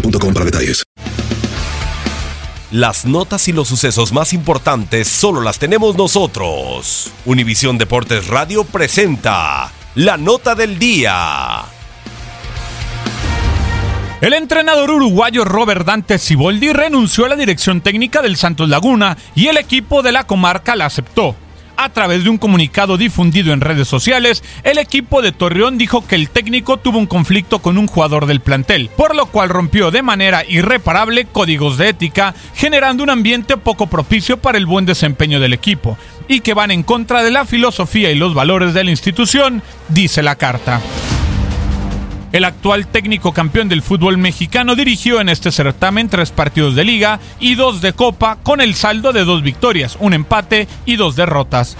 boostmobile.com para detalles. Las notas y los sucesos más importantes solo las tenemos nosotros. Univisión Deportes Radio presenta la nota del día. El entrenador uruguayo Robert Dante Siboldi renunció a la dirección técnica del Santos Laguna y el equipo de la comarca la aceptó. A través de un comunicado difundido en redes sociales, el equipo de Torreón dijo que el técnico tuvo un conflicto con un jugador del plantel, por lo cual rompió de manera irreparable códigos de ética, generando un ambiente poco propicio para el buen desempeño del equipo, y que van en contra de la filosofía y los valores de la institución, dice la carta. El actual técnico campeón del fútbol mexicano dirigió en este certamen tres partidos de liga y dos de copa con el saldo de dos victorias, un empate y dos derrotas.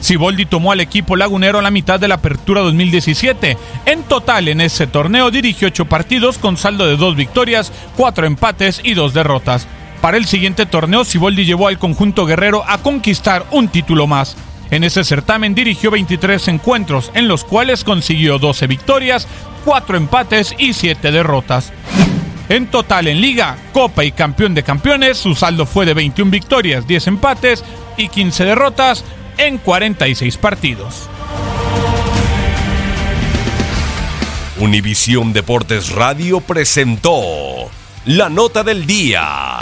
Siboldi tomó al equipo lagunero a la mitad de la apertura 2017. En total en ese torneo dirigió ocho partidos con saldo de dos victorias, cuatro empates y dos derrotas. Para el siguiente torneo, Siboldi llevó al conjunto guerrero a conquistar un título más. En ese certamen dirigió 23 encuentros, en los cuales consiguió 12 victorias, 4 empates y 7 derrotas. En total en Liga, Copa y Campeón de Campeones, su saldo fue de 21 victorias, 10 empates y 15 derrotas en 46 partidos. Univisión Deportes Radio presentó la nota del día.